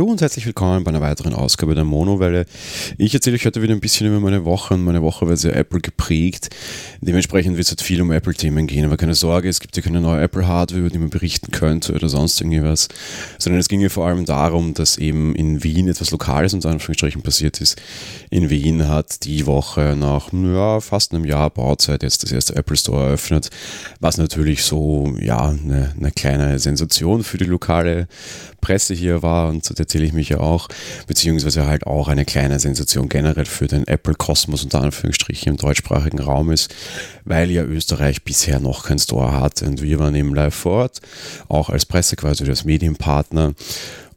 Hallo und herzlich willkommen bei einer weiteren Ausgabe der Monowelle. Ich erzähle euch heute wieder ein bisschen über meine Woche und meine Woche war sehr Apple geprägt. Dementsprechend wird es halt viel um Apple-Themen gehen, aber keine Sorge, es gibt ja keine neue Apple-Hardware, über die man berichten könnte oder sonst irgendwas, sondern es ging ja vor allem darum, dass eben in Wien etwas Lokales unter Anführungsstrichen passiert ist. In Wien hat die Woche nach ja, fast einem Jahr Bauzeit jetzt das erste Apple Store eröffnet, was natürlich so ja eine, eine kleine Sensation für die lokale Presse hier war und zu der zähle ich mich ja auch, beziehungsweise halt auch eine kleine Sensation generell für den Apple-Kosmos unter Anführungsstrichen im deutschsprachigen Raum ist, weil ja Österreich bisher noch kein Store hat. Und wir waren eben live vor Ort, auch als Presse quasi, als Medienpartner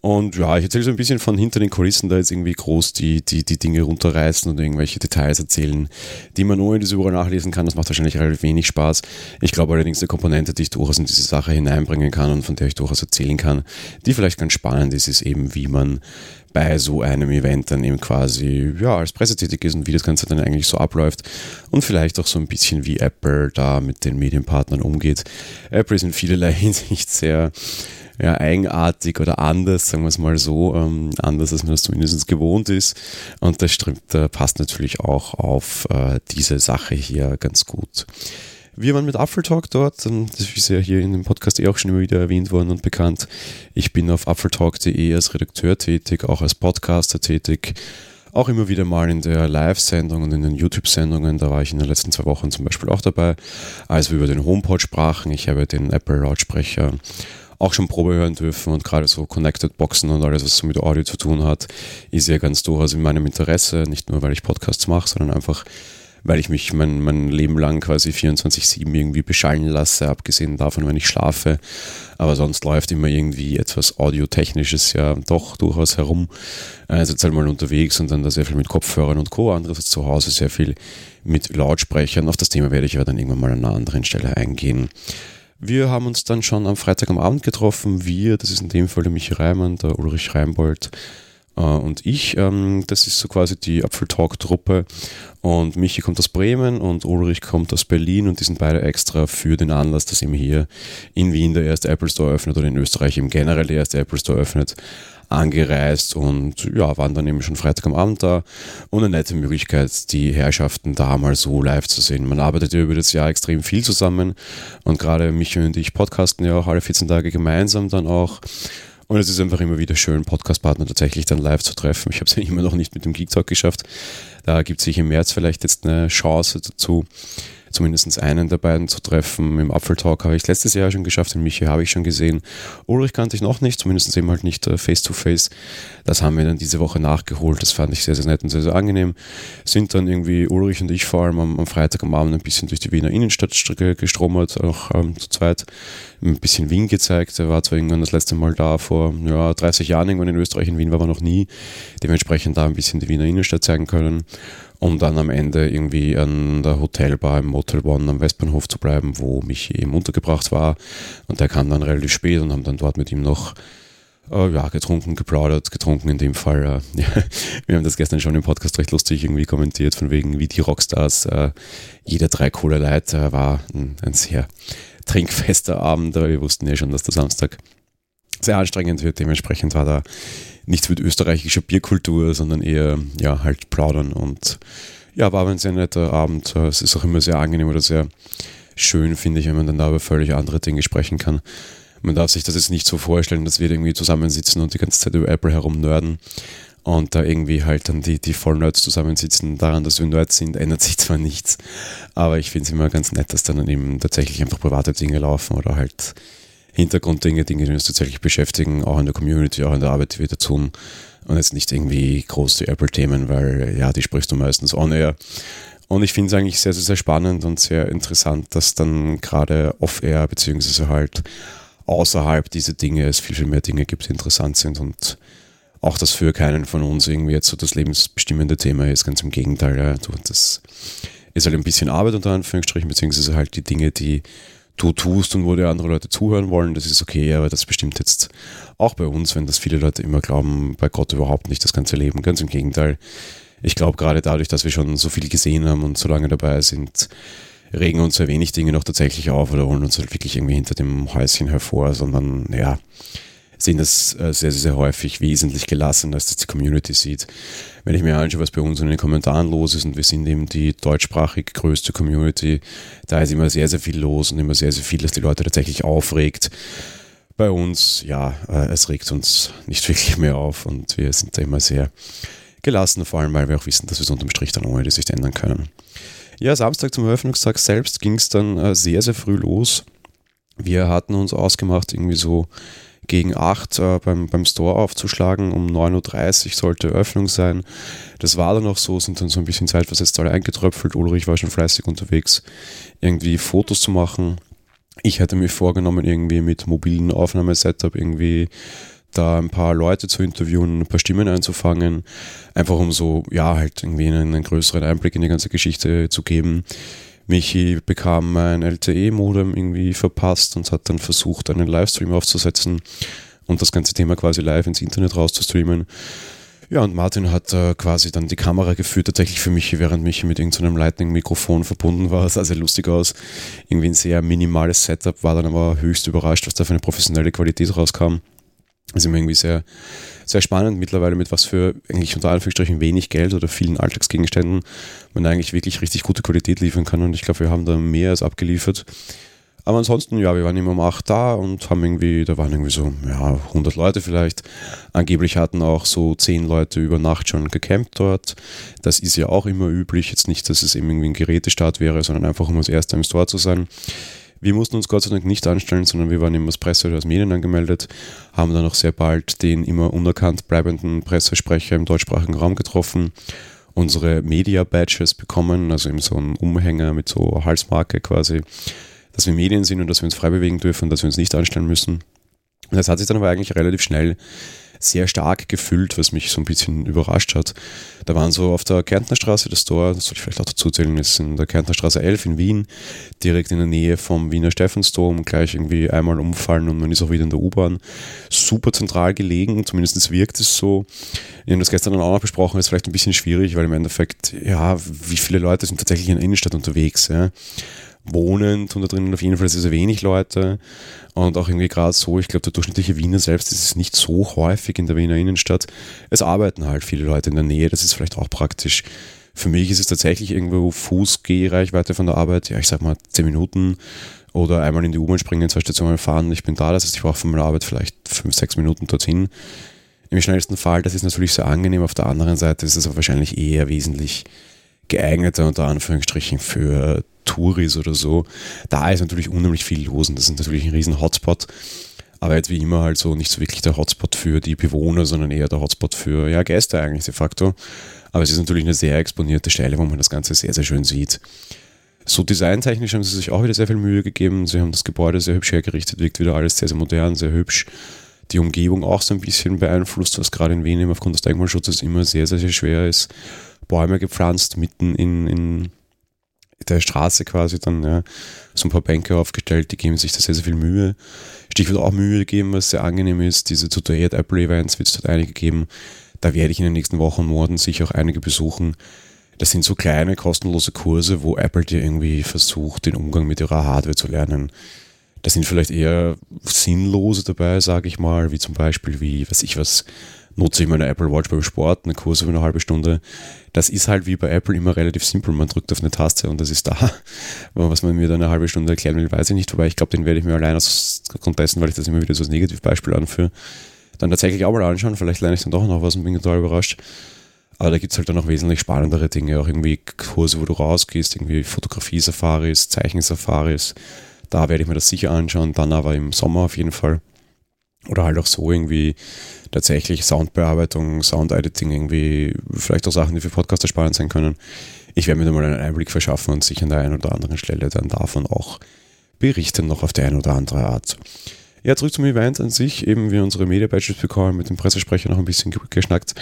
und ja, ich erzähle so ein bisschen von hinter den Kulissen, da jetzt irgendwie groß die, die, die Dinge runterreißen und irgendwelche Details erzählen, die man nur in diese überall nachlesen kann. Das macht wahrscheinlich relativ wenig Spaß. Ich glaube allerdings eine Komponente, die ich durchaus in diese Sache hineinbringen kann und von der ich durchaus erzählen kann, die vielleicht ganz spannend ist, ist eben, wie man bei so einem Event dann eben quasi ja, als Presse tätig ist und wie das Ganze dann eigentlich so abläuft und vielleicht auch so ein bisschen wie Apple da mit den Medienpartnern umgeht. Apple ist in vielerlei Hinsicht sehr ja, eigenartig oder anders, sagen wir es mal so, ähm, anders als man das zumindest gewohnt ist. Und das stimmt, äh, passt natürlich auch auf äh, diese Sache hier ganz gut. Wir waren mit Apfeltalk dort, das ist ja hier in dem Podcast eh auch schon immer wieder erwähnt worden und bekannt. Ich bin auf apfeltalk.de als Redakteur tätig, auch als Podcaster tätig, auch immer wieder mal in der Live-Sendung und in den YouTube-Sendungen. Da war ich in den letzten zwei Wochen zum Beispiel auch dabei, als wir über den HomePod sprachen. Ich habe den Apple-Lautsprecher auch schon Probe hören dürfen und gerade so Connected Boxen und alles, was so mit Audio zu tun hat, ist ja ganz durchaus in meinem Interesse. Nicht nur, weil ich Podcasts mache, sondern einfach, weil ich mich mein, mein Leben lang quasi 24-7 irgendwie beschallen lasse, abgesehen davon, wenn ich schlafe. Aber sonst läuft immer irgendwie etwas Audiotechnisches ja doch durchaus herum. Also jetzt halt mal unterwegs und dann da sehr viel mit Kopfhörern und Co. Anderes zu Hause sehr viel mit Lautsprechern. Auf das Thema werde ich aber dann irgendwann mal an einer anderen Stelle eingehen. Wir haben uns dann schon am Freitag am Abend getroffen. Wir, das ist in dem Fall der Michi Reimann, der Ulrich Reimbold und ich. Ähm, das ist so quasi die Apfeltalk-Truppe. Und Michi kommt aus Bremen und Ulrich kommt aus Berlin und die sind beide extra für den Anlass, dass eben hier in Wien der erste Apple Store öffnet oder in Österreich im generell der erste Apple Store öffnet angereist und ja, waren dann eben schon Freitag am Abend da und eine nette Möglichkeit, die Herrschaften da mal so live zu sehen. Man arbeitet ja über das Jahr extrem viel zusammen und gerade mich und ich podcasten ja auch alle 14 Tage gemeinsam dann auch. Und es ist einfach immer wieder schön, Podcastpartner tatsächlich dann live zu treffen. Ich habe es ja immer noch nicht mit dem Geek Talk geschafft. Da gibt es sich im März vielleicht jetzt eine Chance dazu zumindest einen der beiden zu treffen. Im Apfeltalk habe ich letztes Jahr schon geschafft, den Michi habe ich schon gesehen. Ulrich kannte ich noch nicht, zumindest eben halt nicht äh, face to face. Das haben wir dann diese Woche nachgeholt. Das fand ich sehr, sehr nett und sehr, sehr angenehm. Sind dann irgendwie Ulrich und ich vor allem am, am Freitag am Abend ein bisschen durch die Wiener Innenstadt gestromert, auch ähm, zu zweit ein bisschen Wien gezeigt. Er war zwar irgendwann das letzte Mal da vor ja, 30 Jahren irgendwann in Österreich, in Wien war er noch nie. Dementsprechend da ein bisschen die Wiener Innenstadt zeigen können um dann am Ende irgendwie an der Hotelbar im Motel One am Westbahnhof zu bleiben, wo mich eben untergebracht war. Und der kam dann relativ spät und haben dann dort mit ihm noch äh, ja, getrunken, geplaudert, getrunken in dem Fall. Äh, ja. Wir haben das gestern schon im Podcast recht lustig irgendwie kommentiert, von wegen wie die Rockstars. Äh, jeder drei Cola Light äh, war ein, ein sehr trinkfester Abend, aber wir wussten ja schon, dass der Samstag sehr anstrengend wird. Dementsprechend war da nichts mit österreichischer Bierkultur, sondern eher ja halt plaudern und ja, war ein sehr netter Abend. Es ist auch immer sehr angenehm oder sehr schön, finde ich, wenn man dann da über völlig andere Dinge sprechen kann. Man darf sich das jetzt nicht so vorstellen, dass wir irgendwie zusammensitzen und die ganze Zeit über Apple herum nörden und da irgendwie halt dann die, die Vollnerds zusammensitzen. Daran, dass wir Nerds sind, ändert sich zwar nichts, aber ich finde es immer ganz nett, dass dann eben tatsächlich einfach private Dinge laufen oder halt Hintergrunddinge, Dinge, die uns tatsächlich beschäftigen, auch in der Community, auch in der Arbeit, die wir da tun. Und jetzt nicht irgendwie groß die Apple-Themen, weil ja, die sprichst du meistens on-air. Und ich finde es eigentlich sehr, sehr, sehr spannend und sehr interessant, dass dann gerade off-air beziehungsweise halt außerhalb dieser Dinge es viel, viel mehr Dinge gibt, die interessant sind und auch das für keinen von uns irgendwie jetzt so das lebensbestimmende Thema ist. Ganz im Gegenteil, ja, das ist halt ein bisschen Arbeit unter Anführungsstrichen, beziehungsweise halt die Dinge, die du tust und wo dir andere Leute zuhören wollen, das ist okay, aber das bestimmt jetzt auch bei uns, wenn das viele Leute immer glauben, bei Gott überhaupt nicht das ganze Leben. Ganz im Gegenteil. Ich glaube gerade dadurch, dass wir schon so viel gesehen haben und so lange dabei sind, regen uns sehr wenig Dinge noch tatsächlich auf oder holen uns halt wirklich irgendwie hinter dem Häuschen hervor, sondern ja, sehen das äh, sehr, sehr häufig wesentlich gelassen, als das die Community sieht. Wenn ich mir anschaue, was bei uns in den Kommentaren los ist und wir sind eben die deutschsprachig größte Community, da ist immer sehr, sehr viel los und immer sehr, sehr viel, das die Leute tatsächlich aufregt. Bei uns, ja, äh, es regt uns nicht wirklich mehr auf und wir sind da immer sehr gelassen, vor allem weil wir auch wissen, dass wir es unterm Strich dann ohne die sich ändern können. Ja, Samstag zum Eröffnungstag selbst ging es dann äh, sehr, sehr früh los. Wir hatten uns ausgemacht, irgendwie so gegen 8 äh, beim, beim Store aufzuschlagen. Um 9.30 Uhr sollte Öffnung sein. Das war dann auch so, sind dann so ein bisschen zeitversetzt alle eingetröpfelt. Ulrich war schon fleißig unterwegs, irgendwie Fotos zu machen. Ich hatte mir vorgenommen, irgendwie mit mobilen Aufnahmesetup irgendwie da ein paar Leute zu interviewen, ein paar Stimmen einzufangen, einfach um so, ja, halt irgendwie einen, einen größeren Einblick in die ganze Geschichte zu geben. Michi bekam ein LTE-Modem irgendwie verpasst und hat dann versucht, einen Livestream aufzusetzen und das ganze Thema quasi live ins Internet rauszustreamen. Ja, und Martin hat äh, quasi dann die Kamera geführt, tatsächlich für Michi, während Michi mit irgendeinem Lightning-Mikrofon verbunden war. Das sah sehr lustig aus. Irgendwie ein sehr minimales Setup, war dann aber höchst überrascht, was da für eine professionelle Qualität rauskam. Ist immer irgendwie sehr, sehr spannend mittlerweile, mit was für eigentlich unter Anführungsstrichen wenig Geld oder vielen Alltagsgegenständen man eigentlich wirklich richtig gute Qualität liefern kann. Und ich glaube, wir haben da mehr als abgeliefert. Aber ansonsten, ja, wir waren immer um 8 da und haben irgendwie, da waren irgendwie so, ja, 100 Leute vielleicht. Angeblich hatten auch so 10 Leute über Nacht schon gecampt dort. Das ist ja auch immer üblich. Jetzt nicht, dass es eben irgendwie ein Gerätestart wäre, sondern einfach um als Erster im Store zu sein. Wir mussten uns Gott sei Dank nicht anstellen, sondern wir waren als Presse oder als Medien angemeldet, haben dann auch sehr bald den immer unerkannt bleibenden Pressesprecher im deutschsprachigen Raum getroffen, unsere Media-Badges bekommen, also eben so ein Umhänger mit so Halsmarke quasi, dass wir Medien sind und dass wir uns frei bewegen dürfen, dass wir uns nicht anstellen müssen. Das hat sich dann aber eigentlich relativ schnell sehr stark gefüllt, was mich so ein bisschen überrascht hat. Da waren so auf der Kärntnerstraße das Tor, das soll ich vielleicht auch dazu zählen, ist in der Kärntnerstraße 11 in Wien, direkt in der Nähe vom Wiener Stephansdom, gleich irgendwie einmal umfallen und man ist auch wieder in der U-Bahn. Super zentral gelegen, zumindest wirkt es so. Wir haben das gestern dann auch noch besprochen, ist vielleicht ein bisschen schwierig, weil im Endeffekt, ja, wie viele Leute sind tatsächlich in der Innenstadt unterwegs, ja wohnend und da drinnen auf jeden Fall sehr, sehr wenig Leute. Und auch irgendwie gerade so, ich glaube, der durchschnittliche Wiener selbst ist es nicht so häufig in der Wiener Innenstadt. Es arbeiten halt viele Leute in der Nähe, das ist vielleicht auch praktisch. Für mich ist es tatsächlich irgendwo Fußgehreichweite von der Arbeit, ja, ich sag mal 10 Minuten oder einmal in die U-Bahn springen, zwei Stationen fahren, ich bin da, das heißt, ich brauche von meiner Arbeit vielleicht 5, 6 Minuten dorthin. Im schnellsten Fall, das ist natürlich sehr angenehm, auf der anderen Seite ist es aber wahrscheinlich eher wesentlich geeigneter unter Anführungsstrichen für Touris oder so. Da ist natürlich unheimlich viel los und das ist natürlich ein riesen Hotspot. Aber jetzt wie immer halt so nicht so wirklich der Hotspot für die Bewohner, sondern eher der Hotspot für ja, Gäste eigentlich de facto. Aber es ist natürlich eine sehr exponierte Stelle, wo man das Ganze sehr, sehr schön sieht. So designtechnisch haben sie sich auch wieder sehr viel Mühe gegeben. Sie haben das Gebäude sehr hübsch hergerichtet, wirkt wieder alles sehr, sehr modern, sehr hübsch. Die Umgebung auch so ein bisschen beeinflusst, was gerade in Wien aufgrund des Denkmalschutzes immer sehr, sehr, sehr schwer ist. Bäume gepflanzt, mitten in, in der Straße quasi dann ja, so ein paar Bänke aufgestellt, die geben sich da sehr, sehr viel Mühe. Stichwort auch Mühe geben, was sehr angenehm ist. Diese Tutorial Apple Events wird es dort einige geben. Da werde ich in den nächsten Wochen und Monaten sicher auch einige besuchen. Das sind so kleine, kostenlose Kurse, wo Apple dir irgendwie versucht, den Umgang mit ihrer Hardware zu lernen. Da sind vielleicht eher sinnlose dabei, sage ich mal, wie zum Beispiel, wie, was ich was, nutze ich meine Apple Watch beim Sport, eine Kurs über eine halbe Stunde. Das ist halt wie bei Apple immer relativ simpel. Man drückt auf eine Taste und das ist da. Was man mir dann eine halbe Stunde erklären will, weiß ich nicht. Wobei ich glaube, den werde ich mir allein aus Grund dessen, weil ich das immer wieder so als Negativbeispiel anführe, dann tatsächlich auch mal anschauen. Vielleicht lerne ich dann doch noch was und bin total überrascht. Aber da gibt es halt dann noch wesentlich spannendere Dinge, auch irgendwie Kurse, wo du rausgehst, irgendwie Fotografie-Safaris, Zeichen-Safaris. Da werde ich mir das sicher anschauen, dann aber im Sommer auf jeden Fall. Oder halt auch so irgendwie tatsächlich Soundbearbeitung, Soundediting, irgendwie vielleicht auch Sachen, die für Podcaster spannend sein können. Ich werde mir da mal einen Einblick verschaffen und sich an der einen oder anderen Stelle dann davon auch berichten, noch auf der eine oder andere Art. Ja, zurück zum Event an sich. Eben wir unsere Media Badges bekommen, mit dem Pressesprecher noch ein bisschen geschnackt.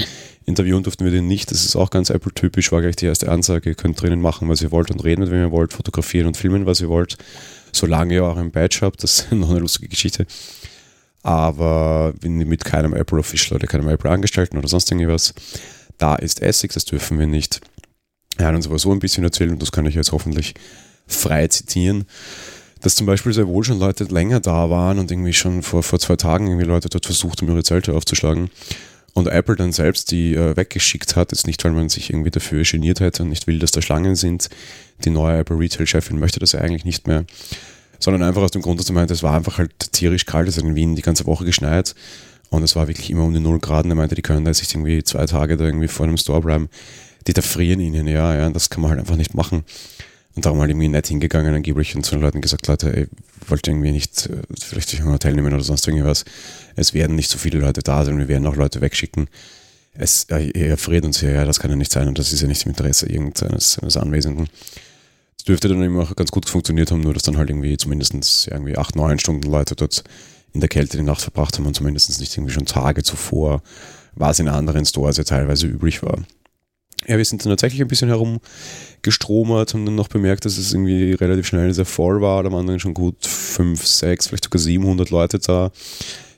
Interviewen durften wir den nicht. Das ist auch ganz Apple-typisch, war gleich die erste Ansage. Ihr könnt drinnen machen, was ihr wollt und reden, mit wem ihr wollt, fotografieren und filmen, was ihr wollt. Solange ihr auch ein Badge habt. Das ist noch eine lustige Geschichte aber mit keinem Apple Official oder keinem Apple Angestellten oder sonst irgendwas. Da ist Essex, das dürfen wir nicht. Er hat uns aber so ein bisschen erzählt und das kann ich jetzt hoffentlich frei zitieren, dass zum Beispiel sehr wohl schon Leute länger da waren und irgendwie schon vor, vor zwei Tagen irgendwie Leute dort versucht haben, ihre Zelte aufzuschlagen. Und Apple dann selbst die äh, weggeschickt hat, jetzt nicht, weil man sich irgendwie dafür geniert hätte und nicht will, dass da Schlangen sind. Die neue Apple Retail-Chefin möchte das ja eigentlich nicht mehr, sondern einfach aus dem Grund, dass sie meinte, es war einfach halt tierisch kalt, es hat in Wien die ganze Woche geschneit und es war wirklich immer um die 0 Grad und er meinte, die können da jetzt irgendwie zwei Tage da irgendwie vor einem Store bleiben. Die da frieren ihnen, ja, ja, das kann man halt einfach nicht machen. Und darum halt irgendwie nett hingegangen angeblich und zu den Leuten gesagt, Leute, ey, wollt ihr irgendwie nicht äh, vielleicht sich ein Hotel nehmen oder sonst irgendwas. Es werden nicht so viele Leute da sein, wir werden auch Leute wegschicken. Es, äh, er friert uns hier, ja, das kann ja nicht sein und das ist ja nicht im Interesse irgendeines eines Anwesenden. Es dürfte dann eben auch ganz gut funktioniert haben, nur dass dann halt irgendwie zumindest irgendwie acht, neun Stunden Leute dort in der Kälte die Nacht verbracht haben und zumindest nicht irgendwie schon Tage zuvor, was in anderen Stores ja teilweise üblich war. Ja, wir sind dann tatsächlich ein bisschen herumgestromert, haben dann noch bemerkt, dass es irgendwie relativ schnell sehr voll war. Da waren dann schon gut 5, 6, vielleicht sogar 700 Leute da.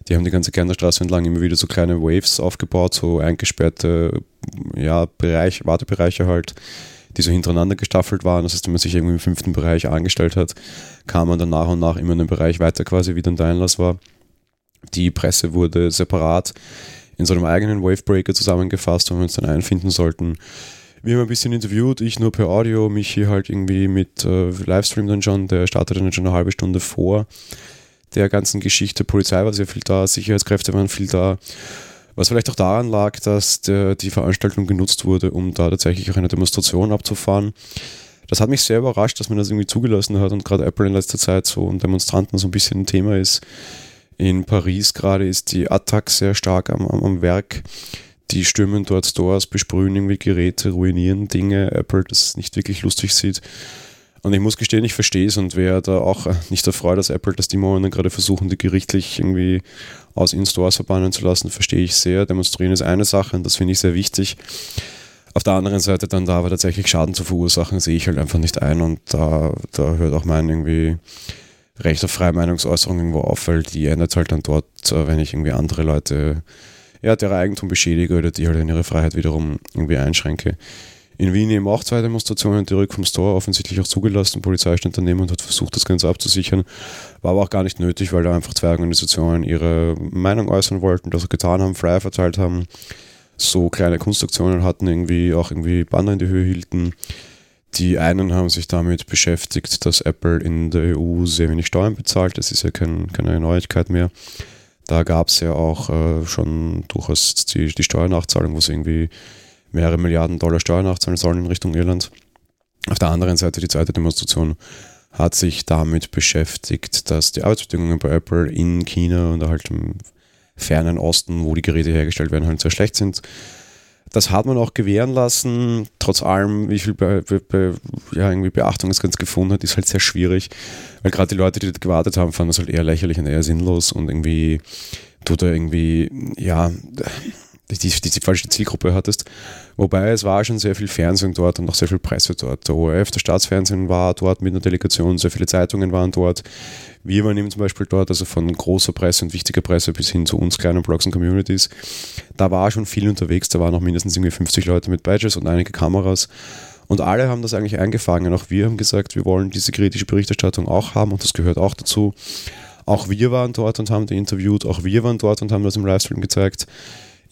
Die haben die ganze Kernerstraße entlang immer wieder so kleine Waves aufgebaut, so eingesperrte ja, Bereich, Wartebereiche halt, die so hintereinander gestaffelt waren. Das heißt, wenn man sich irgendwie im fünften Bereich angestellt hat, kam man dann nach und nach immer in den Bereich weiter quasi, wie dann der Einlass war. Die Presse wurde separat in so einem eigenen Wavebreaker zusammengefasst, wo wir uns dann einfinden sollten. Wir haben ein bisschen interviewt, ich nur per Audio, mich hier halt irgendwie mit äh, Livestream dann schon, der startete dann schon eine halbe Stunde vor der ganzen Geschichte. Polizei war sehr viel da, Sicherheitskräfte waren viel da. Was vielleicht auch daran lag, dass der, die Veranstaltung genutzt wurde, um da tatsächlich auch eine Demonstration abzufahren. Das hat mich sehr überrascht, dass man das irgendwie zugelassen hat und gerade Apple in letzter Zeit so und Demonstranten so ein bisschen ein Thema ist. In Paris gerade ist die Attac sehr stark am, am, am Werk. Die stürmen dort Stores, besprühen irgendwie Geräte, ruinieren Dinge. Apple das nicht wirklich lustig sieht. Und ich muss gestehen, ich verstehe es und wäre da auch nicht erfreut, dass Apple, dass die momentan gerade versuchen, die gerichtlich irgendwie aus In-Stores verbannen zu lassen, verstehe ich sehr. Demonstrieren ist eine Sache und das finde ich sehr wichtig. Auf der anderen Seite dann da aber tatsächlich Schaden zu verursachen, sehe ich halt einfach nicht ein und da, da hört auch mein irgendwie Recht auf freie Meinungsäußerung irgendwo auf, weil die ändert halt dann dort, äh, wenn ich irgendwie andere Leute, ja, deren Eigentum beschädige oder die halt in ihre Freiheit wiederum irgendwie einschränke. In Wien eben auch zwei Demonstrationen direkt vom Store offensichtlich auch zugelassen. Polizei stand daneben und hat versucht, das Ganze abzusichern. War aber auch gar nicht nötig, weil da einfach zwei Organisationen ihre Meinung äußern wollten, das auch getan haben, Flyer verteilt haben, so kleine Kunstaktionen hatten, irgendwie auch irgendwie Banner in die Höhe hielten. Die einen haben sich damit beschäftigt, dass Apple in der EU sehr wenig Steuern bezahlt. Das ist ja kein, keine Neuigkeit mehr. Da gab es ja auch äh, schon durchaus die, die Steuernachzahlung, wo es irgendwie mehrere Milliarden Dollar Steuern nachzahlen sollen in Richtung Irland. Auf der anderen Seite, die zweite Demonstration hat sich damit beschäftigt, dass die Arbeitsbedingungen bei Apple in China und halt im fernen Osten, wo die Geräte hergestellt werden, halt sehr schlecht sind. Das hat man auch gewähren lassen. Trotz allem, wie viel Be Be Be ja, irgendwie Beachtung das Ganze gefunden hat, ist halt sehr schwierig. Weil gerade die Leute, die dort gewartet haben, fanden das halt eher lächerlich und eher sinnlos und irgendwie tut er irgendwie, ja, die, die, falsche Zielgruppe hattest. Wobei es war schon sehr viel Fernsehen dort und auch sehr viel Presse dort. Der ORF, der Staatsfernsehen war dort mit einer Delegation, sehr viele Zeitungen waren dort. Wir waren eben zum Beispiel dort, also von großer Presse und wichtiger Presse bis hin zu uns kleinen Blogs und Communities. Da war schon viel unterwegs, da waren auch mindestens irgendwie 50 Leute mit Badges und einige Kameras. Und alle haben das eigentlich eingefangen. Auch wir haben gesagt, wir wollen diese kritische Berichterstattung auch haben und das gehört auch dazu. Auch wir waren dort und haben die interviewt, auch wir waren dort und haben das im Livestream gezeigt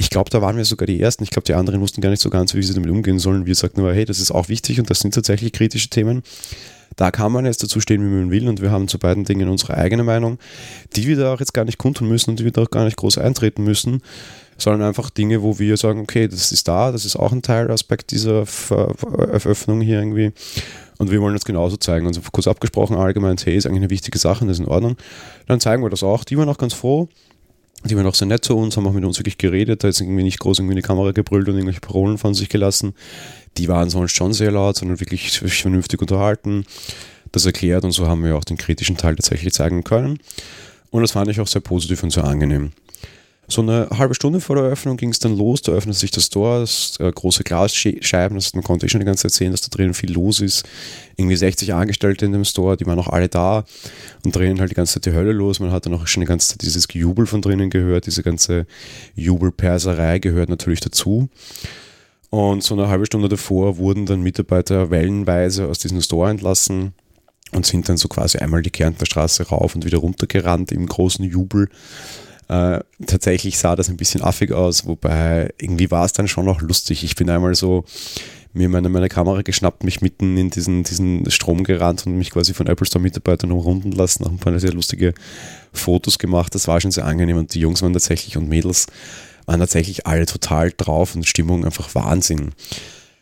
ich glaube, da waren wir sogar die Ersten. Ich glaube, die anderen wussten gar nicht so ganz, wie sie damit umgehen sollen. Wir sagten aber, hey, das ist auch wichtig und das sind tatsächlich kritische Themen. Da kann man jetzt dazu stehen, wie man will und wir haben zu beiden Dingen unsere eigene Meinung, die wir da auch jetzt gar nicht kundtun müssen und die wir da auch gar nicht groß eintreten müssen, sondern einfach Dinge, wo wir sagen, okay, das ist da, das ist auch ein Teilaspekt dieser Öffnung hier irgendwie und wir wollen das genauso zeigen. Und so kurz abgesprochen, allgemein, hey, ist eigentlich eine wichtige Sache, das ist in Ordnung. Dann zeigen wir das auch. Die waren auch ganz froh die waren auch sehr nett zu uns, haben auch mit uns wirklich geredet, da ist irgendwie nicht groß irgendwie in die Kamera gebrüllt und irgendwelche Parolen von sich gelassen. Die waren sonst schon sehr laut, sondern wirklich vernünftig unterhalten, das erklärt und so haben wir auch den kritischen Teil tatsächlich zeigen können. Und das fand ich auch sehr positiv und sehr angenehm. So eine halbe Stunde vor der Eröffnung ging es dann los, da öffnet sich das Tor, das, äh, große Glasscheiben, das, man konnte ich schon die ganze Zeit sehen, dass da drinnen viel los ist. Irgendwie 60 Angestellte in dem Store, die waren auch alle da und drinnen halt die ganze Zeit die Hölle los. Man hat dann auch schon die ganze Zeit dieses Gejubel von drinnen gehört, diese ganze Jubelperserei gehört natürlich dazu. Und so eine halbe Stunde davor wurden dann Mitarbeiter wellenweise aus diesem Store entlassen und sind dann so quasi einmal die Kärntner Straße rauf und wieder runter gerannt im großen Jubel. Äh, tatsächlich sah das ein bisschen affig aus, wobei irgendwie war es dann schon auch lustig. Ich bin einmal so mir meine, meine Kamera geschnappt, mich mitten in diesen, diesen Strom gerannt und mich quasi von Apple Store Mitarbeitern umrunden lassen, haben ein paar sehr lustige Fotos gemacht. Das war schon sehr angenehm und die Jungs waren tatsächlich und Mädels waren tatsächlich alle total drauf und Stimmung einfach Wahnsinn.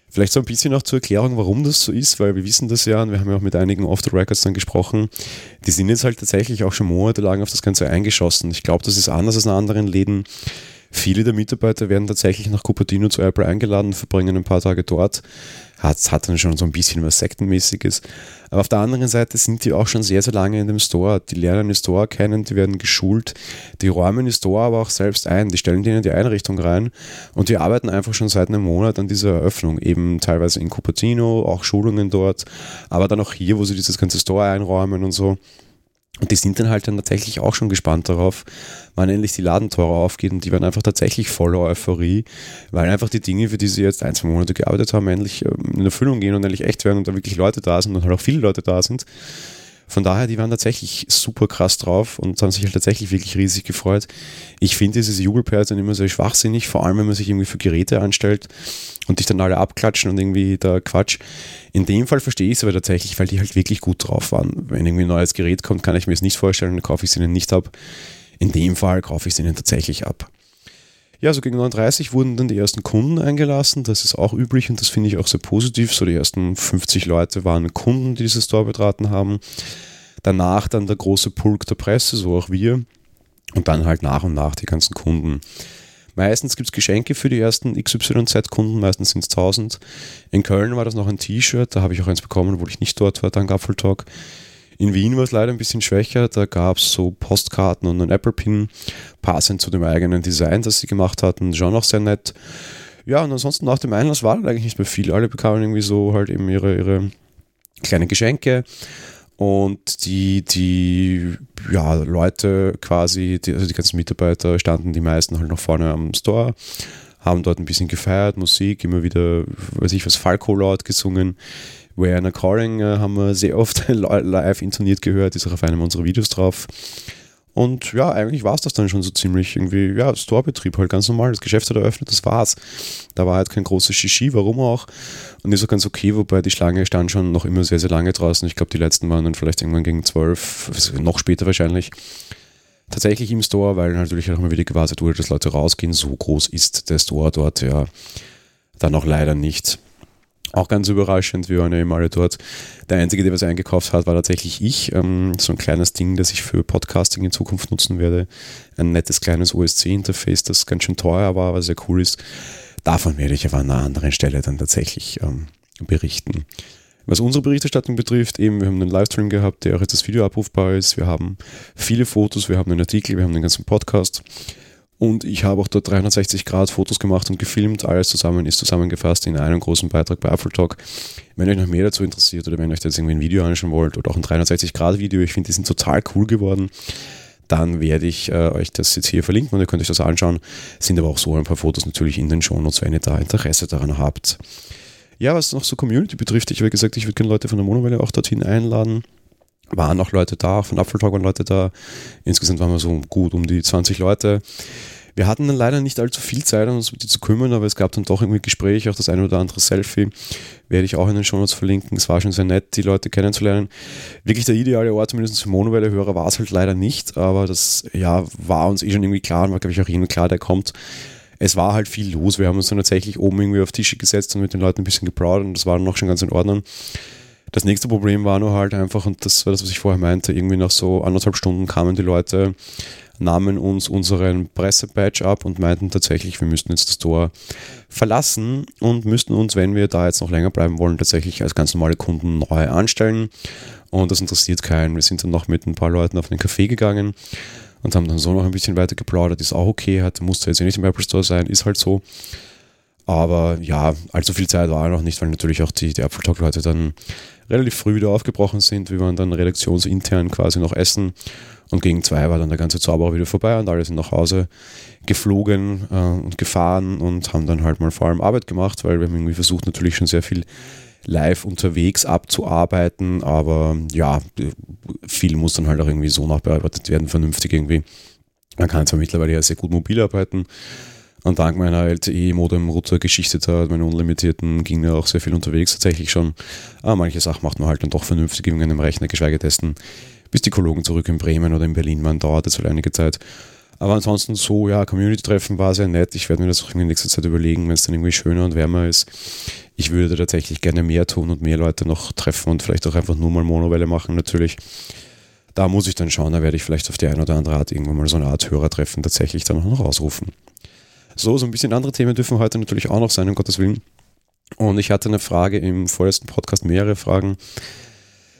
Vielleicht so ein bisschen noch zur Erklärung, warum das so ist, weil wir wissen das ja und wir haben ja auch mit einigen Off-the-Records dann gesprochen. Die sind jetzt halt tatsächlich auch schon monatelang auf das Ganze eingeschossen. Ich glaube, das ist anders als in anderen Läden. Viele der Mitarbeiter werden tatsächlich nach Cupertino zu Apple eingeladen, verbringen ein paar Tage dort. Hat, hat dann schon so ein bisschen was Sektenmäßiges. Aber auf der anderen Seite sind die auch schon sehr, sehr lange in dem Store. Die lernen den Store kennen, die werden geschult, die räumen den Store aber auch selbst ein. Die stellen denen die Einrichtung rein und die arbeiten einfach schon seit einem Monat an dieser Eröffnung. Eben teilweise in Cupertino, auch Schulungen dort, aber dann auch hier, wo sie dieses ganze Store einräumen und so. Und die sind dann halt dann tatsächlich auch schon gespannt darauf, wann endlich die Ladentore aufgehen. Und die waren einfach tatsächlich voller Euphorie, weil einfach die Dinge, für die sie jetzt ein, zwei Monate gearbeitet haben, endlich ähm, in Erfüllung gehen und endlich echt werden und da wirklich Leute da sind und halt auch viele Leute da sind. Von daher, die waren tatsächlich super krass drauf und haben sich halt tatsächlich wirklich riesig gefreut. Ich finde dieses Jubelperl dann immer sehr schwachsinnig, vor allem wenn man sich irgendwie für Geräte anstellt und dich dann alle abklatschen und irgendwie da Quatsch. In dem Fall verstehe ich es aber tatsächlich, weil die halt wirklich gut drauf waren. Wenn irgendwie ein neues Gerät kommt, kann ich mir es nicht vorstellen, dann kaufe ich es ihnen nicht ab. In dem Fall kaufe ich es ihnen tatsächlich ab. Ja, so gegen 39 wurden dann die ersten Kunden eingelassen. Das ist auch üblich und das finde ich auch sehr positiv. So die ersten 50 Leute waren Kunden, die dieses Store betraten haben. Danach dann der große Pulk der Presse, so auch wir. Und dann halt nach und nach die ganzen Kunden. Meistens gibt es Geschenke für die ersten XYZ-Kunden, meistens sind es 1000. In Köln war das noch ein T-Shirt, da habe ich auch eins bekommen, wo ich nicht dort war, dank Apfeltalk. In Wien war es leider ein bisschen schwächer. Da gab es so Postkarten und einen Apple-Pin, passend zu dem eigenen Design, das sie gemacht hatten. Schon noch sehr nett. Ja, und ansonsten nach dem Einlass war eigentlich nicht mehr viel. Alle bekamen irgendwie so halt eben ihre, ihre kleinen Geschenke. Und die, die ja, Leute quasi, die, also die ganzen Mitarbeiter standen die meisten halt noch vorne am Store, haben dort ein bisschen gefeiert, Musik, immer wieder, weiß ich was, Falco laut gesungen. Rihanna Calling äh, haben wir sehr oft live intoniert gehört, ist auch auf einem unserer Videos drauf. Und ja, eigentlich war es das dann schon so ziemlich irgendwie, ja, Storebetrieb halt ganz normal. Das Geschäft hat eröffnet, das war's. Da war halt kein großes Shishi, warum auch. Und ist auch ganz okay, wobei die Schlange stand schon noch immer sehr, sehr lange draußen. Ich glaube, die letzten waren dann vielleicht irgendwann gegen zwölf, noch später wahrscheinlich. Tatsächlich im Store, weil natürlich auch immer wieder gewartet wurde, dass Leute rausgehen. So groß ist der Store dort ja dann auch leider nicht. Auch ganz überraschend, wir waren ja eben alle dort. Der Einzige, der was eingekauft hat, war tatsächlich ich. Ähm, so ein kleines Ding, das ich für Podcasting in Zukunft nutzen werde. Ein nettes kleines OSC-Interface, das ganz schön teuer war, aber sehr cool ist. Davon werde ich aber an einer anderen Stelle dann tatsächlich ähm, berichten. Was unsere Berichterstattung betrifft, eben, wir haben einen Livestream gehabt, der auch jetzt das Video abrufbar ist. Wir haben viele Fotos, wir haben einen Artikel, wir haben den ganzen Podcast. Und ich habe auch dort 360 Grad Fotos gemacht und gefilmt. Alles zusammen ist zusammengefasst in einem großen Beitrag bei Apple Talk. Wenn euch noch mehr dazu interessiert oder wenn euch jetzt irgendwie ein Video anschauen wollt oder auch ein 360 Grad Video, ich finde, die sind total cool geworden, dann werde ich äh, euch das jetzt hier verlinken und ihr könnt euch das anschauen. Sind aber auch so ein paar Fotos natürlich in den Shownotes, wenn ihr da Interesse daran habt. Ja, was noch so Community betrifft, ich habe gesagt, ich würde gerne Leute von der Monowelle auch dorthin einladen waren auch Leute da, von Apfeltalk waren Leute da. Insgesamt waren wir so gut um die 20 Leute. Wir hatten dann leider nicht allzu viel Zeit, um uns um die zu kümmern, aber es gab dann doch irgendwie Gespräche, auch das eine oder andere Selfie. Werde ich auch in den Shownotes verlinken. Es war schon sehr nett, die Leute kennenzulernen. Wirklich der ideale Ort, zumindest für Monowelle-Hörer, war es halt leider nicht, aber das ja, war uns eh schon irgendwie klar und war, glaube ich, auch jedem klar, der kommt. Es war halt viel los. Wir haben uns dann tatsächlich oben irgendwie auf Tische gesetzt und mit den Leuten ein bisschen geplaudert und das war dann noch schon ganz in Ordnung. Das nächste Problem war nur halt einfach, und das war das, was ich vorher meinte, irgendwie nach so anderthalb Stunden kamen die Leute, nahmen uns unseren Pressebadge ab und meinten tatsächlich, wir müssten jetzt das Tor verlassen und müssten uns, wenn wir da jetzt noch länger bleiben wollen, tatsächlich als ganz normale Kunden neu anstellen. Und das interessiert keinen. Wir sind dann noch mit ein paar Leuten auf den Café gegangen und haben dann so noch ein bisschen weiter geplaudert. Ist auch okay, hat, musste jetzt ja nicht im Apple Store sein, ist halt so. Aber ja, allzu viel Zeit war noch nicht, weil natürlich auch die, die Apple Talk-Leute dann relativ früh wieder aufgebrochen sind. Wir waren dann redaktionsintern quasi noch essen und gegen zwei war dann der ganze Zauber wieder vorbei und alle sind nach Hause geflogen äh, und gefahren und haben dann halt mal vor allem Arbeit gemacht, weil wir haben irgendwie versucht, natürlich schon sehr viel live unterwegs abzuarbeiten, aber ja, viel muss dann halt auch irgendwie so nachbearbeitet werden, vernünftig irgendwie. Man kann zwar mittlerweile ja sehr gut mobil arbeiten, und dank meiner LTE-Modem-Router-Geschichte da, meinen unlimitierten, ging ja auch sehr viel unterwegs tatsächlich schon. Aber manche Sachen macht man halt dann doch vernünftig in einem Rechner, geschweige testen. Bis die Kollegen zurück in Bremen oder in Berlin waren, dauert das halt einige Zeit. Aber ansonsten so, ja, Community-Treffen war sehr nett. Ich werde mir das auch in nächster Zeit überlegen, wenn es dann irgendwie schöner und wärmer ist. Ich würde tatsächlich gerne mehr tun und mehr Leute noch treffen und vielleicht auch einfach nur mal Monowelle machen, natürlich. Da muss ich dann schauen, da werde ich vielleicht auf die eine oder andere Art irgendwann mal so eine Art Hörertreffen tatsächlich dann auch noch ausrufen. So, so ein bisschen andere Themen dürfen heute natürlich auch noch sein, um Gottes Willen. Und ich hatte eine Frage im vorletzten Podcast, mehrere Fragen.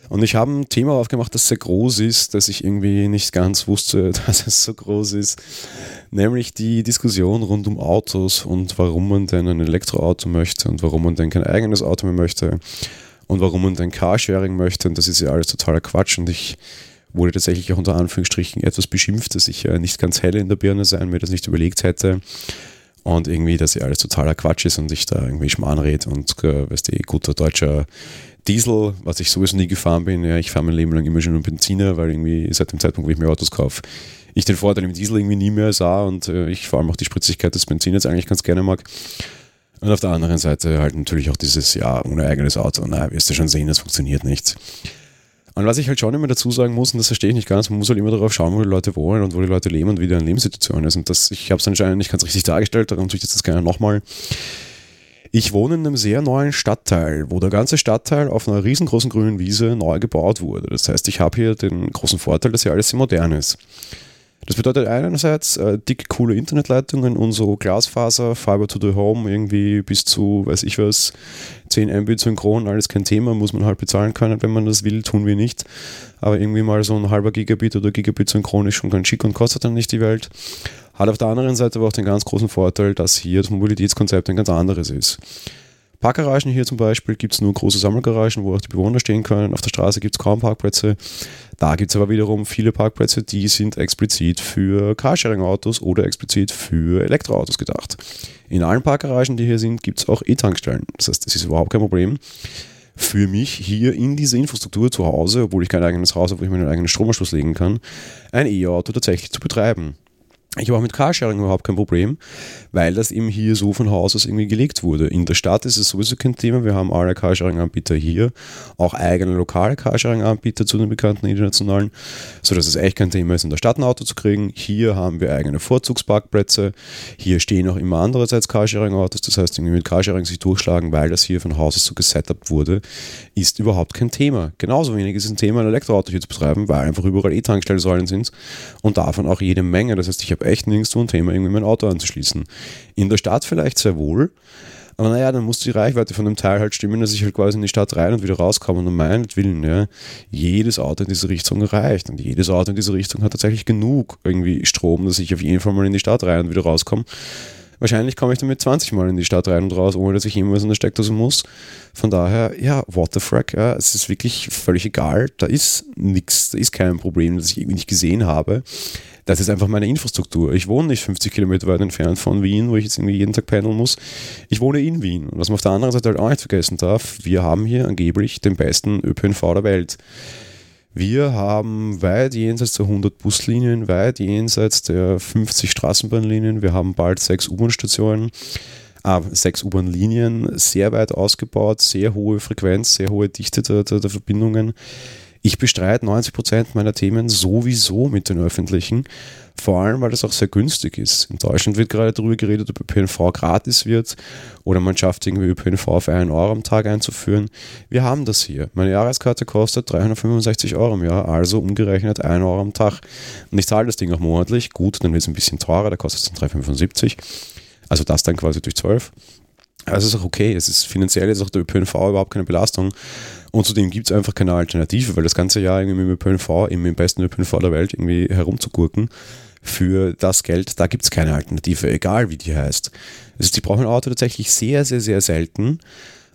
Und ich habe ein Thema aufgemacht, das sehr groß ist, dass ich irgendwie nicht ganz wusste, dass es so groß ist. Nämlich die Diskussion rund um Autos und warum man denn ein Elektroauto möchte und warum man denn kein eigenes Auto mehr möchte und warum man denn Carsharing möchte. Und das ist ja alles totaler Quatsch. Und ich wurde tatsächlich auch unter Anführungsstrichen etwas beschimpft, dass ich äh, nicht ganz hell in der Birne sein, mir das nicht überlegt hätte. Und irgendwie, dass ja alles totaler Quatsch ist und ich da irgendwie Schmarrn rede und, äh, weißt du, guter deutscher Diesel, was ich sowieso nie gefahren bin. Ja, ich fahre mein Leben lang immer schon um Benziner, weil irgendwie seit dem Zeitpunkt, wo ich mir Autos kaufe, ich den Vorteil im Diesel irgendwie nie mehr sah und äh, ich vor allem auch die Spritzigkeit des Benzins eigentlich ganz gerne mag. Und auf der anderen Seite halt natürlich auch dieses, ja, ohne eigenes Auto, na, wirst du schon sehen, das funktioniert nicht. Und was ich halt schon immer dazu sagen muss, und das verstehe ich nicht ganz, man muss halt immer darauf schauen, wo die Leute wohnen und wo die Leute leben und wie deren Lebenssituation ist. Und das, ich habe es anscheinend nicht ganz richtig dargestellt, darum tue ich das jetzt gerne nochmal. Ich wohne in einem sehr neuen Stadtteil, wo der ganze Stadtteil auf einer riesengroßen grünen Wiese neu gebaut wurde. Das heißt, ich habe hier den großen Vorteil, dass hier alles sehr modern ist. Das bedeutet einerseits äh, dicke, coole Internetleitungen und so Glasfaser, Fiber to the Home, irgendwie bis zu, weiß ich was, 10 Mbit synchron, alles kein Thema, muss man halt bezahlen können, wenn man das will, tun wir nicht. Aber irgendwie mal so ein halber Gigabit oder Gigabit synchron ist schon ganz schick und kostet dann nicht die Welt. Hat auf der anderen Seite aber auch den ganz großen Vorteil, dass hier das Mobilitätskonzept ein ganz anderes ist. Parkgaragen hier zum Beispiel gibt es nur große Sammelgaragen, wo auch die Bewohner stehen können. Auf der Straße gibt es kaum Parkplätze. Da gibt es aber wiederum viele Parkplätze, die sind explizit für Carsharing-Autos oder explizit für Elektroautos gedacht. In allen Parkgaragen, die hier sind, gibt es auch E-Tankstellen. Das heißt, das ist überhaupt kein Problem für mich hier in dieser Infrastruktur zu Hause, obwohl ich kein eigenes Haus habe, wo ich meinen eigenen Stromanschluss legen kann, ein E-Auto tatsächlich zu betreiben. Ich habe auch mit Carsharing überhaupt kein Problem, weil das eben hier so von Haus aus irgendwie gelegt wurde. In der Stadt ist es sowieso kein Thema. Wir haben alle Carsharing-Anbieter hier, auch eigene lokale Carsharing-Anbieter zu den bekannten internationalen, sodass es echt kein Thema ist, in der Stadt ein Auto zu kriegen. Hier haben wir eigene Vorzugsparkplätze. Hier stehen auch immer andererseits Carsharing-Autos. Das heißt, irgendwie mit Carsharing sich durchschlagen, weil das hier von Haus aus so gesetupt wurde, ist überhaupt kein Thema. Genauso wenig ist es ein Thema, ein Elektroauto hier zu betreiben, weil einfach überall E-Tankstellsäulen sind und davon auch jede Menge. Das heißt, ich habe echt nirgendwo ein Thema, irgendwie mein Auto anzuschließen. In der Stadt vielleicht sehr wohl, aber naja, dann muss die Reichweite von dem Teil halt stimmen, dass ich halt quasi in die Stadt rein und wieder rauskomme. Und um meinetwillen, ja, jedes Auto in diese Richtung reicht. Und jedes Auto in diese Richtung hat tatsächlich genug irgendwie Strom, dass ich auf jeden Fall mal in die Stadt rein und wieder rauskomme. Wahrscheinlich komme ich damit 20 Mal in die Stadt rein und raus, ohne dass ich jemals in der Steckdose muss. Von daher, ja, what the frack, ja, es ist wirklich völlig egal. Da ist nichts, da ist kein Problem, das ich irgendwie nicht gesehen habe. Das ist einfach meine Infrastruktur. Ich wohne nicht 50 Kilometer weit entfernt von Wien, wo ich jetzt irgendwie jeden Tag pendeln muss. Ich wohne in Wien. Und was man auf der anderen Seite halt auch nicht vergessen darf, wir haben hier angeblich den besten ÖPNV der Welt. Wir haben weit jenseits der 100 Buslinien, weit jenseits der 50 Straßenbahnlinien. Wir haben bald sechs U-Bahn-Stationen, äh, sechs U-Bahn-Linien, sehr weit ausgebaut, sehr hohe Frequenz, sehr hohe Dichte der, der, der Verbindungen. Ich bestreite 90 Prozent meiner Themen sowieso mit den öffentlichen, vor allem weil das auch sehr günstig ist. In Deutschland wird gerade darüber geredet, ob ÖPNV gratis wird oder man schafft irgendwie ÖPNV für einen Euro am Tag einzuführen. Wir haben das hier. Meine Jahreskarte kostet 365 Euro im Jahr, also umgerechnet 1 Euro am Tag. Und ich zahle das Ding auch monatlich. Gut, dann wird es ein bisschen teurer, da kostet es dann 375. Also das dann quasi durch 12. Also ist auch okay. Es ist finanziell jetzt auch der ÖPNV überhaupt keine Belastung. Und zudem gibt es einfach keine Alternative, weil das ganze Jahr irgendwie mit ÖPNV, im besten ÖPNV der Welt, irgendwie herumzugurken für das Geld, da gibt es keine Alternative, egal wie die heißt. Also die brauchen ein Auto tatsächlich sehr, sehr, sehr selten.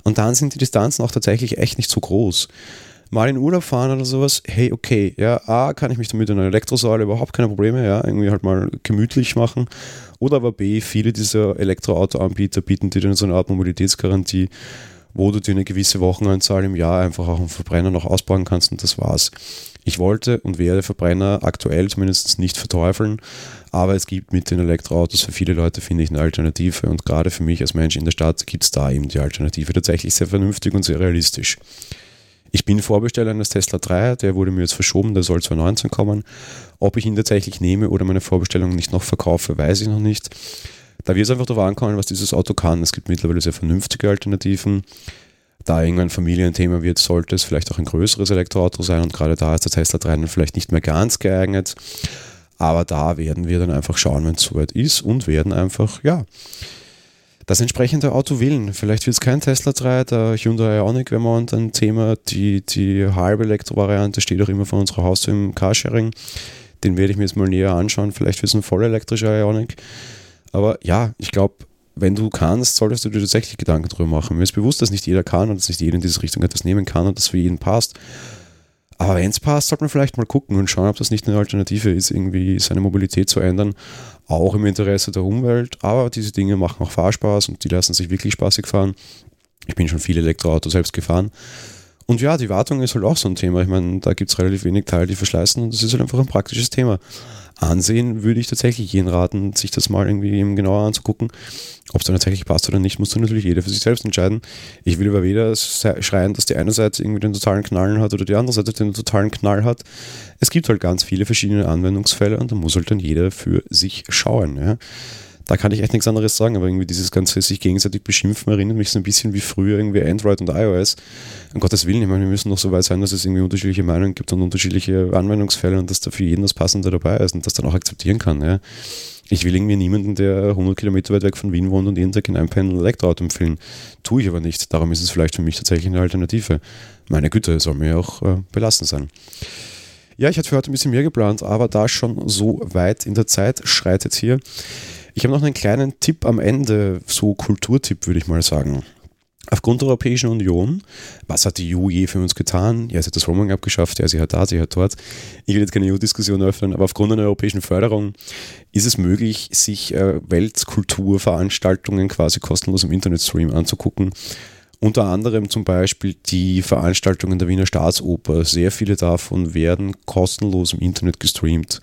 Und dann sind die Distanzen auch tatsächlich echt nicht so groß. Mal in Urlaub fahren oder sowas, hey, okay, ja, A, kann ich mich damit in einer Elektrosäule überhaupt keine Probleme, ja, irgendwie halt mal gemütlich machen. Oder aber B, viele dieser Elektroautoanbieter bieten dir dann so eine Art Mobilitätsgarantie wo du dir eine gewisse Wochenanzahl im Jahr einfach auch einen Verbrenner noch ausbauen kannst und das war's. Ich wollte und werde Verbrenner aktuell zumindest nicht verteufeln, aber es gibt mit den Elektroautos für viele Leute, finde ich, eine Alternative und gerade für mich als Mensch in der Stadt gibt es da eben die Alternative tatsächlich sehr vernünftig und sehr realistisch. Ich bin Vorbesteller eines Tesla 3, der wurde mir jetzt verschoben, der soll 2019 kommen. Ob ich ihn tatsächlich nehme oder meine Vorbestellung nicht noch verkaufe, weiß ich noch nicht. Da wird es einfach darauf ankommen, was dieses Auto kann. Es gibt mittlerweile sehr vernünftige Alternativen. Da irgendwann Familienthema wird, sollte es vielleicht auch ein größeres Elektroauto sein und gerade da ist der Tesla 3 vielleicht nicht mehr ganz geeignet. Aber da werden wir dann einfach schauen, wenn es soweit ist und werden einfach, ja, das entsprechende Auto wählen. Vielleicht wird es kein Tesla 3, der Hyundai Ioniq wäre mal ein Thema. Die, die halbe Elektro-Variante steht auch immer vor unserer Haustür im Carsharing. Den werde ich mir jetzt mal näher anschauen. Vielleicht wird es ein voll elektrischer Ioniq. Aber ja, ich glaube, wenn du kannst, solltest du dir tatsächlich Gedanken darüber machen. Mir ist bewusst, dass nicht jeder kann und dass nicht jeder in diese Richtung etwas nehmen kann und das für jeden passt. Aber wenn es passt, sollte man vielleicht mal gucken und schauen, ob das nicht eine Alternative ist, irgendwie seine Mobilität zu ändern. Auch im Interesse der Umwelt. Aber diese Dinge machen auch Fahrspaß und die lassen sich wirklich spaßig fahren. Ich bin schon viele Elektroautos selbst gefahren. Und ja, die Wartung ist halt auch so ein Thema. Ich meine, da gibt es relativ wenig Teile, die verschleißen und das ist halt einfach ein praktisches Thema ansehen, würde ich tatsächlich jeden raten, sich das mal irgendwie genauer anzugucken. Ob es dann tatsächlich passt oder nicht, muss dann natürlich jeder für sich selbst entscheiden. Ich will aber weder schreien, dass die eine Seite irgendwie den totalen Knallen hat oder die andere Seite den totalen Knall hat. Es gibt halt ganz viele verschiedene Anwendungsfälle und da muss halt dann jeder für sich schauen. Ja da kann ich echt nichts anderes sagen, aber irgendwie dieses ganze sich gegenseitig beschimpfen erinnert mich so ein bisschen wie früher irgendwie Android und iOS. Um Gottes Willen, ich meine, wir müssen doch so weit sein, dass es irgendwie unterschiedliche Meinungen gibt und unterschiedliche Anwendungsfälle und dass da für jeden das Passende dabei ist und das dann auch akzeptieren kann. Ja. Ich will irgendwie niemanden, der 100 Kilometer weit weg von Wien wohnt und jeden Tag in einem Panel Elektroauto empfehlen. Tue ich aber nicht. Darum ist es vielleicht für mich tatsächlich eine Alternative. Meine Güte, soll mir auch äh, belassen sein. Ja, ich hatte für heute ein bisschen mehr geplant, aber da schon so weit in der Zeit schreitet hier, ich habe noch einen kleinen Tipp am Ende, so Kulturtipp würde ich mal sagen. Aufgrund der Europäischen Union, was hat die EU je für uns getan? Ja, sie hat das Roaming abgeschafft, ja, sie hat da, sie hat dort. Ich will jetzt keine EU-Diskussion öffnen, aber aufgrund einer europäischen Förderung ist es möglich, sich äh, Weltkulturveranstaltungen quasi kostenlos im Internetstream anzugucken. Unter anderem zum Beispiel die Veranstaltungen der Wiener Staatsoper. Sehr viele davon werden kostenlos im Internet gestreamt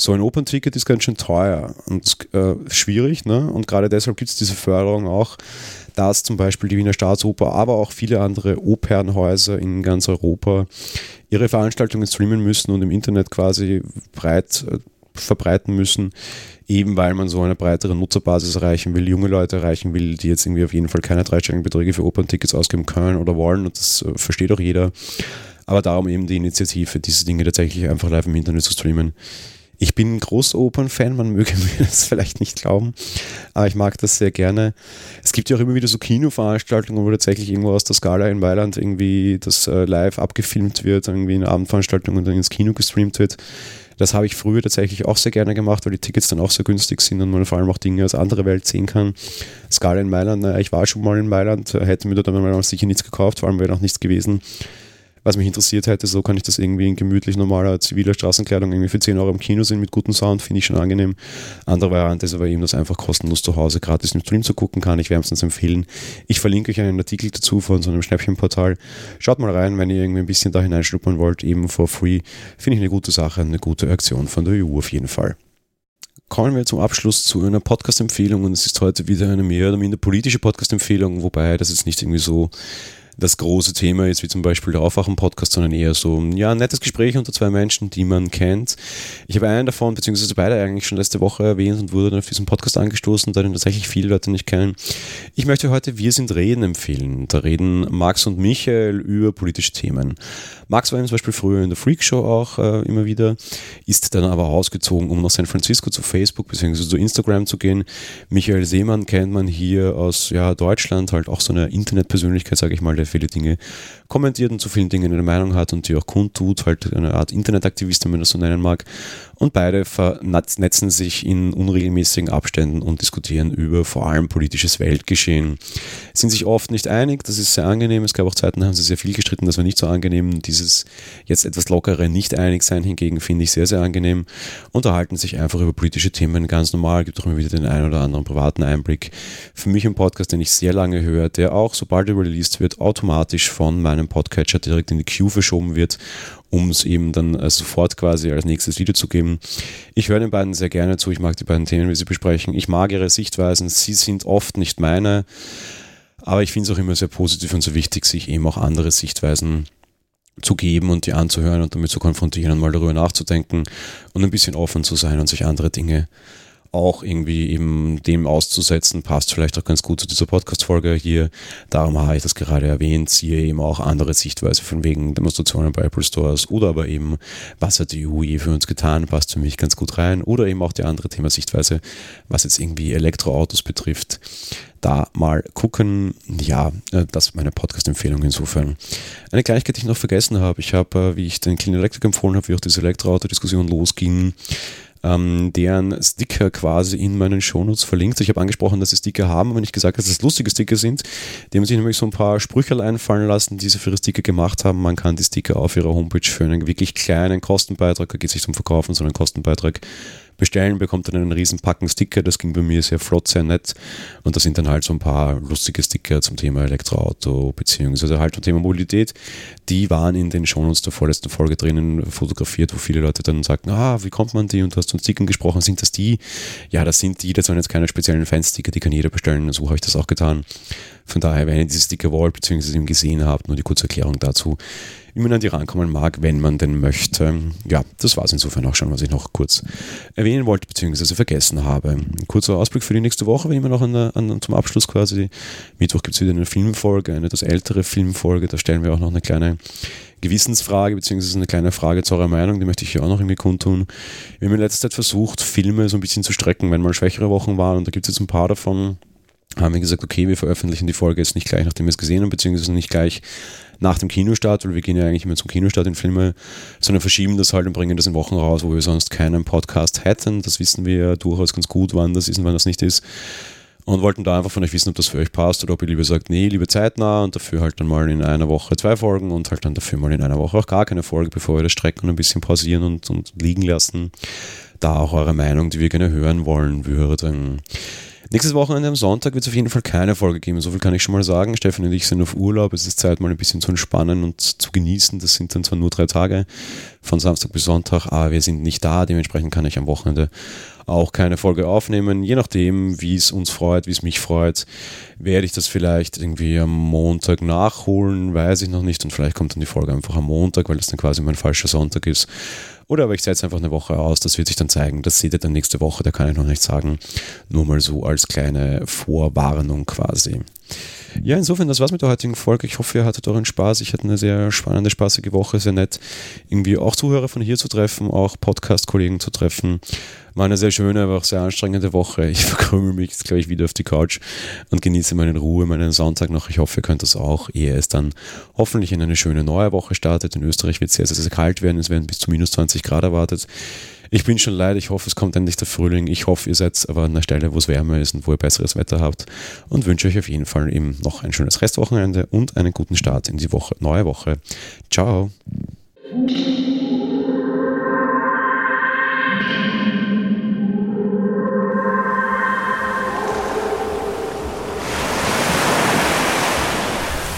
so ein Open-Ticket ist ganz schön teuer und äh, schwierig. Ne? Und gerade deshalb gibt es diese Förderung auch, dass zum Beispiel die Wiener Staatsoper, aber auch viele andere Opernhäuser in ganz Europa ihre Veranstaltungen streamen müssen und im Internet quasi breit äh, verbreiten müssen, eben weil man so eine breitere Nutzerbasis erreichen will, junge Leute erreichen will, die jetzt irgendwie auf jeden Fall keine dreistelligen Beträge für Opern-Tickets ausgeben können oder wollen und das äh, versteht auch jeder. Aber darum eben die Initiative, diese Dinge tatsächlich einfach live im Internet zu streamen. Ich bin ein großer Opernfan, man möge mir das vielleicht nicht glauben, aber ich mag das sehr gerne. Es gibt ja auch immer wieder so Kinoveranstaltungen, wo tatsächlich irgendwo aus der Skala in Mailand irgendwie das äh, live abgefilmt wird, irgendwie eine Abendveranstaltung und dann ins Kino gestreamt wird. Das habe ich früher tatsächlich auch sehr gerne gemacht, weil die Tickets dann auch sehr günstig sind und man vor allem auch Dinge aus anderer Welt sehen kann. Skala in Mailand, naja, ich war schon mal in Mailand, hätte mir da dann sicher nichts gekauft, vor allem wäre noch nichts gewesen was mich interessiert hätte, so kann ich das irgendwie in gemütlich normaler ziviler Straßenkleidung irgendwie für 10 Euro im Kino sehen mit gutem Sound, finde ich schon angenehm. Andere Variante ist aber eben, das einfach kostenlos zu Hause gratis im Stream zu gucken kann. Ich wärmstens empfehlen. Ich verlinke euch einen Artikel dazu von so einem Schnäppchenportal. Schaut mal rein, wenn ihr irgendwie ein bisschen da hineinschnuppern wollt, eben for free. Finde ich eine gute Sache, eine gute Aktion von der EU auf jeden Fall kommen wir zum Abschluss zu einer Podcast-Empfehlung und es ist heute wieder eine mehr oder minder politische Podcast-Empfehlung, wobei das jetzt nicht irgendwie so das große Thema ist, wie zum Beispiel der Aufwachen-Podcast, sondern eher so ja, ein nettes Gespräch unter zwei Menschen, die man kennt. Ich habe einen davon, beziehungsweise beide eigentlich schon letzte Woche erwähnt und wurde dann auf diesen Podcast angestoßen, da den tatsächlich viele Leute nicht kennen. Ich möchte heute Wir sind Reden empfehlen. Da reden Max und Michael über politische Themen. Max war zum Beispiel früher in der Freak Show auch äh, immer wieder, ist dann aber ausgezogen, um nach San Francisco zu Facebook bzw. zu Instagram zu gehen. Michael Seemann kennt man hier aus ja, Deutschland, halt auch so eine Internetpersönlichkeit, sage ich mal, der viele Dinge kommentiert und zu vielen Dingen eine Meinung hat und die auch kundtut, halt eine Art Internetaktivist, wenn man das so nennen mag. Und beide vernetzen sich in unregelmäßigen Abständen und diskutieren über vor allem politisches Weltgeschehen. Sind sich oft nicht einig, das ist sehr angenehm. Es gab auch Zeiten, da haben sie sehr viel gestritten, das war nicht so angenehm. Dieses jetzt etwas lockere Nicht-Einig-Sein hingegen finde ich sehr, sehr angenehm. Unterhalten sich einfach über politische Themen ganz normal, gibt auch immer wieder den einen oder anderen privaten Einblick. Für mich ein Podcast, den ich sehr lange höre, der auch, sobald er released wird, automatisch von meinem Podcatcher direkt in die Queue verschoben wird um es eben dann äh, sofort quasi als nächstes Video zu geben. Ich höre den beiden sehr gerne zu, ich mag die beiden Themen, wie sie besprechen. Ich mag ihre Sichtweisen, sie sind oft nicht meine, aber ich finde es auch immer sehr positiv und so wichtig, sich eben auch andere Sichtweisen zu geben und die anzuhören und damit zu konfrontieren und mal darüber nachzudenken und ein bisschen offen zu sein und sich andere Dinge auch irgendwie eben dem auszusetzen, passt vielleicht auch ganz gut zu dieser Podcast-Folge hier. Darum habe ich das gerade erwähnt, siehe eben auch andere Sichtweise von wegen Demonstrationen bei Apple Stores oder aber eben, was hat die EU je für uns getan, passt für mich ganz gut rein oder eben auch die andere Thema Sichtweise, was jetzt irgendwie Elektroautos betrifft. Da mal gucken. Ja, äh, das ist meine Podcast-Empfehlung insofern. Eine Kleinigkeit, die ich noch vergessen habe. Ich habe, äh, wie ich den Clean Electric empfohlen habe, wie auch diese Elektroauto-Diskussion losging, ähm, deren Sticker quasi in meinen Shownotes verlinkt. Ich habe angesprochen, dass sie Sticker haben, aber nicht gesagt, dass es lustige Sticker sind. Die haben sich nämlich so ein paar Sprüche einfallen lassen, die sie für ihre Sticker gemacht haben. Man kann die Sticker auf ihrer Homepage für einen wirklich kleinen Kostenbeitrag, da geht es nicht um Verkaufen, sondern Kostenbeitrag bestellen, bekommt dann einen riesen Packen Sticker. Das ging bei mir sehr flott, sehr nett. Und da sind dann halt so ein paar lustige Sticker zum Thema Elektroauto, beziehungsweise halt zum Thema Mobilität. Die waren in den Shownotes der vorletzten Folge drinnen fotografiert, wo viele Leute dann sagten, ah, wie kommt man die? Und du hast von Stickern gesprochen, sind das die? Ja, das sind die, das waren jetzt keine speziellen Fansticker, die kann jeder bestellen. So habe ich das auch getan. Von daher, wenn ihr diese Sticker wollt, beziehungsweise ihn gesehen habt, nur die kurze Erklärung dazu wie man an die rankommen mag, wenn man denn möchte. Ja, das war es insofern auch schon, was ich noch kurz erwähnen wollte, beziehungsweise vergessen habe. Ein kurzer Ausblick für die nächste Woche, wie immer noch an, an, zum Abschluss quasi. Mittwoch gibt es wieder eine Filmfolge, eine etwas ältere Filmfolge, da stellen wir auch noch eine kleine Gewissensfrage, beziehungsweise eine kleine Frage zu eurer Meinung, die möchte ich hier auch noch irgendwie kundtun. Wir haben in letzter Zeit versucht, Filme so ein bisschen zu strecken, wenn mal schwächere Wochen waren und da gibt es jetzt ein paar davon, haben wir gesagt, okay, wir veröffentlichen die Folge jetzt nicht gleich, nachdem wir es gesehen haben, beziehungsweise nicht gleich nach dem Kinostart, weil wir gehen ja eigentlich immer zum Kinostart in Filme, sondern verschieben das halt und bringen das in Wochen raus, wo wir sonst keinen Podcast hätten. Das wissen wir ja durchaus ganz gut, wann das ist und wann das nicht ist. Und wollten da einfach von euch wissen, ob das für euch passt oder ob ihr lieber sagt, nee, lieber zeitnah und dafür halt dann mal in einer Woche zwei Folgen und halt dann dafür mal in einer Woche auch gar keine Folge, bevor wir das strecken und ein bisschen pausieren und, und liegen lassen. Da auch eure Meinung, die wir gerne hören wollen würden. Nächstes Wochenende am Sonntag wird es auf jeden Fall keine Folge geben. So viel kann ich schon mal sagen. Stefan und ich sind auf Urlaub. Es ist Zeit, mal ein bisschen zu entspannen und zu genießen. Das sind dann zwar nur drei Tage von Samstag bis Sonntag, aber wir sind nicht da. Dementsprechend kann ich am Wochenende auch keine Folge aufnehmen. Je nachdem, wie es uns freut, wie es mich freut, werde ich das vielleicht irgendwie am Montag nachholen. Weiß ich noch nicht. Und vielleicht kommt dann die Folge einfach am Montag, weil das dann quasi mein falscher Sonntag ist. Oder aber ich setze einfach eine Woche aus, das wird sich dann zeigen. Das seht ihr dann nächste Woche, da kann ich noch nicht sagen. Nur mal so als kleine Vorwarnung quasi. Ja, insofern, das war's mit der heutigen Folge. Ich hoffe, ihr hattet euren Spaß. Ich hatte eine sehr spannende, spaßige Woche. Sehr nett, irgendwie auch Zuhörer von hier zu treffen, auch Podcast-Kollegen zu treffen. War eine sehr schöne, aber auch sehr anstrengende Woche. Ich verkrümel mich jetzt gleich wieder auf die Couch und genieße meine Ruhe, meinen Sonntag noch. Ich hoffe, ihr könnt das auch, ehe es dann hoffentlich in eine schöne neue Woche startet. In Österreich wird es sehr, sehr, sehr kalt werden. Es werden bis zu minus 20 Grad erwartet. Ich bin schon leid, ich hoffe, es kommt endlich der Frühling. Ich hoffe, ihr seid aber an einer Stelle, wo es wärmer ist und wo ihr besseres Wetter habt. Und wünsche euch auf jeden Fall eben noch ein schönes Restwochenende und einen guten Start in die Woche, neue Woche. Ciao.